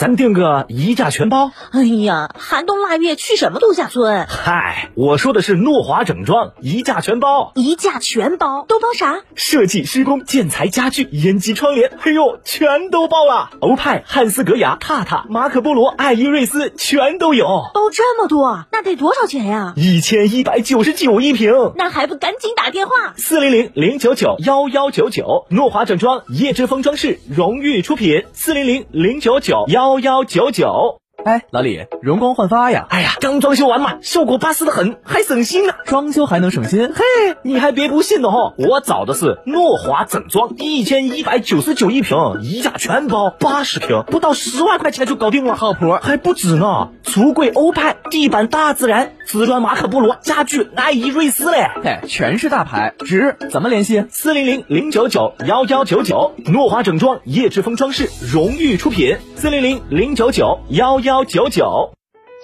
咱订个一价全包。哎呀，寒冬腊月去什么度假村？嗨，我说的是诺华整装一价全包，一价全包都包啥？设计、施工、建材、家具、烟机、窗帘，嘿呦，全都包了。欧派、汉斯格雅、榻榻、马可波罗、爱依瑞斯全都有。包这么多，那得多少钱呀？一千一百九十九一平。那还不赶紧打电话？四零零零九九幺幺九九，诺华整装叶之峰装饰荣誉出品。四零零零九九幺幺幺九九。哎，老李，容光焕发呀！哎呀，刚装修完嘛，效果巴适的很，还省心呢。装修还能省心？嘿，你还别不信的哈，我找的是诺华整装，一千一百九十九一平，一价全包八十平，不到十万块钱就搞定了，靠谱。还不止呢，橱柜欧派，地板大自然，瓷砖马可波罗，家具爱依瑞斯嘞，嘿，全是大牌，值。怎么联系？四零零零九九幺幺九九，诺华整装叶之峰装饰荣誉出品，四零零零九九幺幺九九。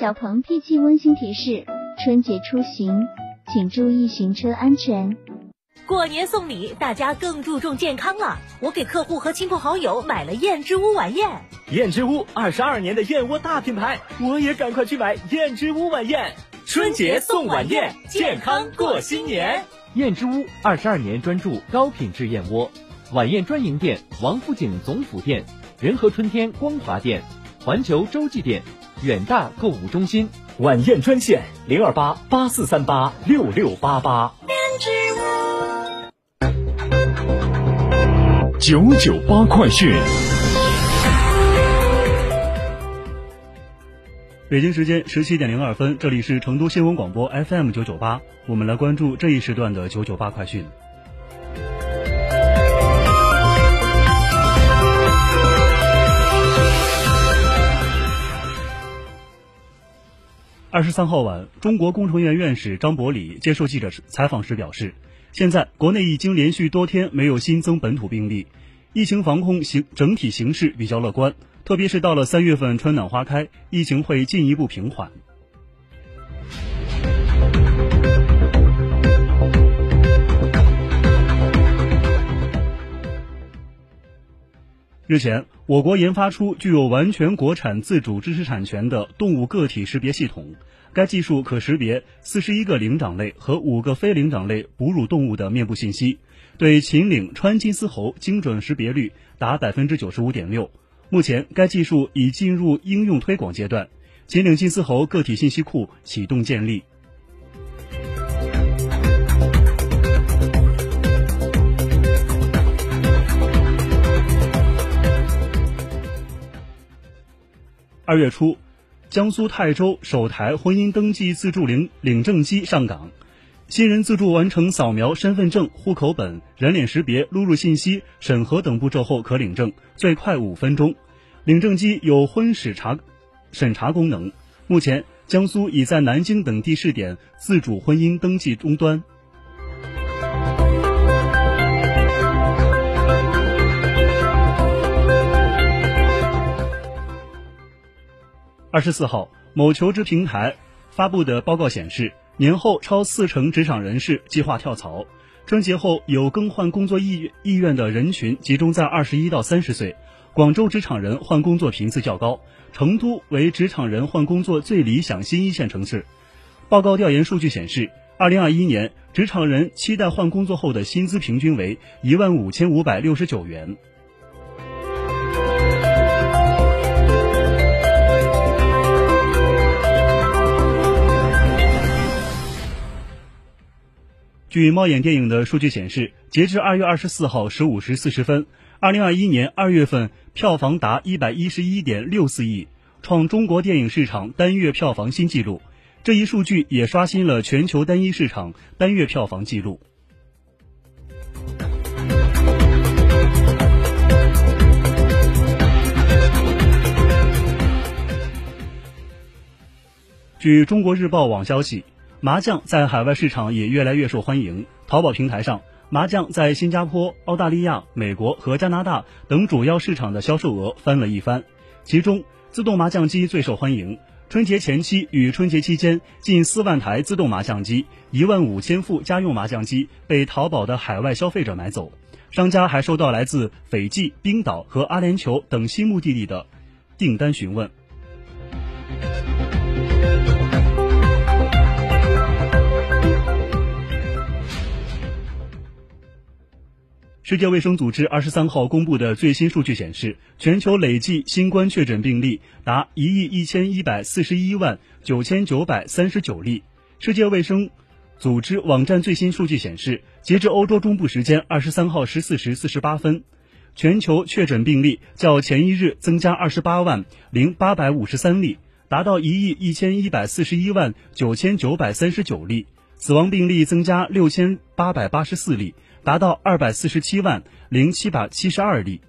小鹏 P7 温馨提示：春节出行，请注意行车安全。过年送礼，大家更注重健康了。我给客户和亲朋好友买了燕之屋晚宴。燕之屋二十二年的燕窝大品牌，我也赶快去买燕之屋晚宴。春节送晚宴，健康过新年。燕之屋二十二年专注高品质燕窝，晚宴专营店：王府井总府店、仁和春天光华店、环球洲际店。远大购物中心晚宴专线零二八八四三八六六八八。燕之屋九九八快讯。北京时间十七点零二分，这里是成都新闻广播 FM 九九八，我们来关注这一时段的九九八快讯。二十三号晚，中国工程院院士张伯礼接受记者采访时表示，现在国内已经连续多天没有新增本土病例，疫情防控形整体形势比较乐观，特别是到了三月份春暖花开，疫情会进一步平缓。日前，我国研发出具有完全国产自主知识产权的动物个体识别系统。该技术可识别四十一个灵长类和五个非灵长类哺乳动物的面部信息，对秦岭川金丝猴精准识别率达百分之九十五点六。目前，该技术已进入应用推广阶段，秦岭金丝猴个体信息库启动建立。二月初，江苏泰州首台婚姻登记自助领领证机上岗，新人自助完成扫描身份证、户口本、人脸识别、录入信息、审核等步骤后可领证，最快五分钟。领证机有婚史查审查功能。目前，江苏已在南京等地试点自主婚姻登记终端。二十四号，某求职平台发布的报告显示，年后超四成职场人士计划跳槽。春节后有更换工作意意愿的人群集中在二十一到三十岁。广州职场人换工作频次较高，成都为职场人换工作最理想新一线城市。报告调研数据显示，二零二一年职场人期待换工作后的薪资平均为一万五千五百六十九元。据猫眼电影的数据显示，截至二月二十四号十五时四十分，二零二一年二月份票房达一百一十一点六四亿，创中国电影市场单月票房新纪录。这一数据也刷新了全球单一市场单月票房纪录。据中国日报网消息，麻将在海外市场也越来越受欢迎。淘宝平台上，麻将在新加坡、澳大利亚、美国和加拿大等主要市场的销售额翻了一番。其中，自动麻将机最受欢迎。春节前期与春节期间，近四万台自动麻将机、一万五千副家用麻将机被淘宝的海外消费者买走。商家还收到来自斐济、冰岛和阿联酋等新目的地的订单询问。世界卫生组织二十三号公布的最新数据显示，全球累计新冠确诊病例达一亿一千一百四十一万九千九百三十九例。世界卫生组织网站最新数据显示，截至欧洲中部时间二十三号十四时四十八分，全球确诊病例较前一日增加二十八万零八百五十三例，达到一亿一千一百四十一万九千九百三十九例。死亡病例增加六千八百八十四例。达到二百四十七万零七百七十二例。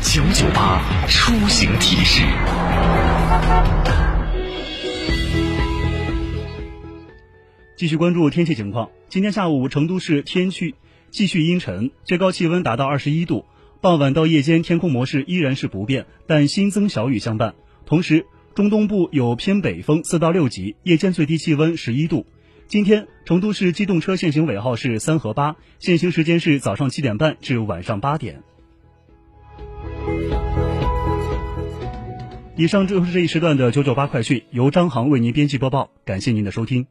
九九八出行提示。继续关注天气情况。今天下午，成都市天气继续阴沉，最高气温达到二十一度。傍晚到夜间，天空模式依然是不变，但新增小雨相伴。同时，中东部有偏北风四到六级，夜间最低气温十一度。今天成都市机动车限行尾号是三和八，限行时间是早上七点半至晚上八点。以上就是这一时段的九九八快讯，由张航为您编辑播报，感谢您的收听。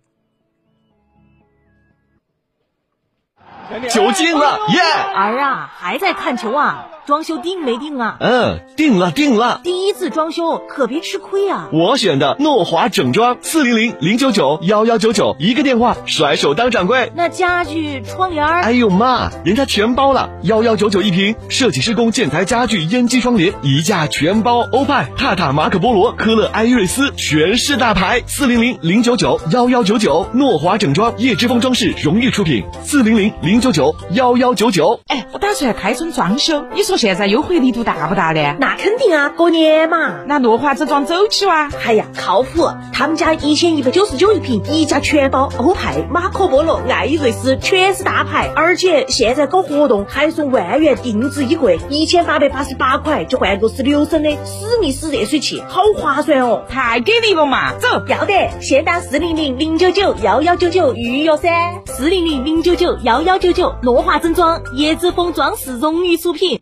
酒进了，耶！儿啊，还在看球啊？装修定没定啊？嗯，定了定了。第一次装修可别吃亏啊！我选的诺华整装，四零零零九九幺幺九九，一个电话，甩手当掌柜。那家具、窗帘儿？哎呦妈，人家全包了，幺幺九九一平，设计施工、建材、家具、烟机、窗帘，一价全包。欧派、泰塔、马可波罗、科勒、艾瑞斯，全是大牌。四零零零九九幺幺九九，诺华整装，叶之峰装饰荣誉出品。四零零零九九幺幺九九。哎，我打算开春装修，你说现在优惠力度大不大呢？那肯定啊，过年嘛。那诺华整装走起哇？哎呀，靠谱！他们家一千一百九十九一平，一家全包，欧派、马可波罗、艾瑞斯，全是大牌。而且现在搞活动还送万元定制衣柜，一千八百八十八块就换个十六升的史密斯热水器，好划算哦！太给力了嘛！走，要得，先打四零零零九九幺幺九九预约噻，四零零零九九幺幺九九，诺华整装，叶子风装饰荣誉出品。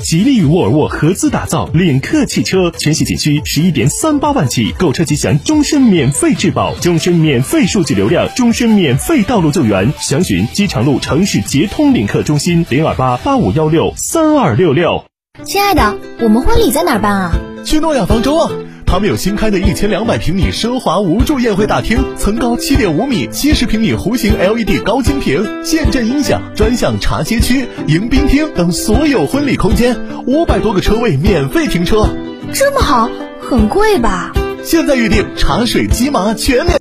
吉利与沃尔沃合资打造领克汽车，全系仅需十一点三八万起，购车即享终身免费质保、终身免费数据流量、终身免费道路救援。详询机场路城市捷通领克中心零二八八五幺六三二六六。亲爱的，我们婚礼在哪儿办啊？去诺亚方舟啊！他们有新开的一千两百平米奢华无柱宴会大厅，层高七点五米，七十平米弧形 LED 高清屏，现阵音响，专项茶歇区、迎宾厅等所有婚礼空间，五百多个车位免费停车。这么好，很贵吧？现在预定茶水鸡麻全免。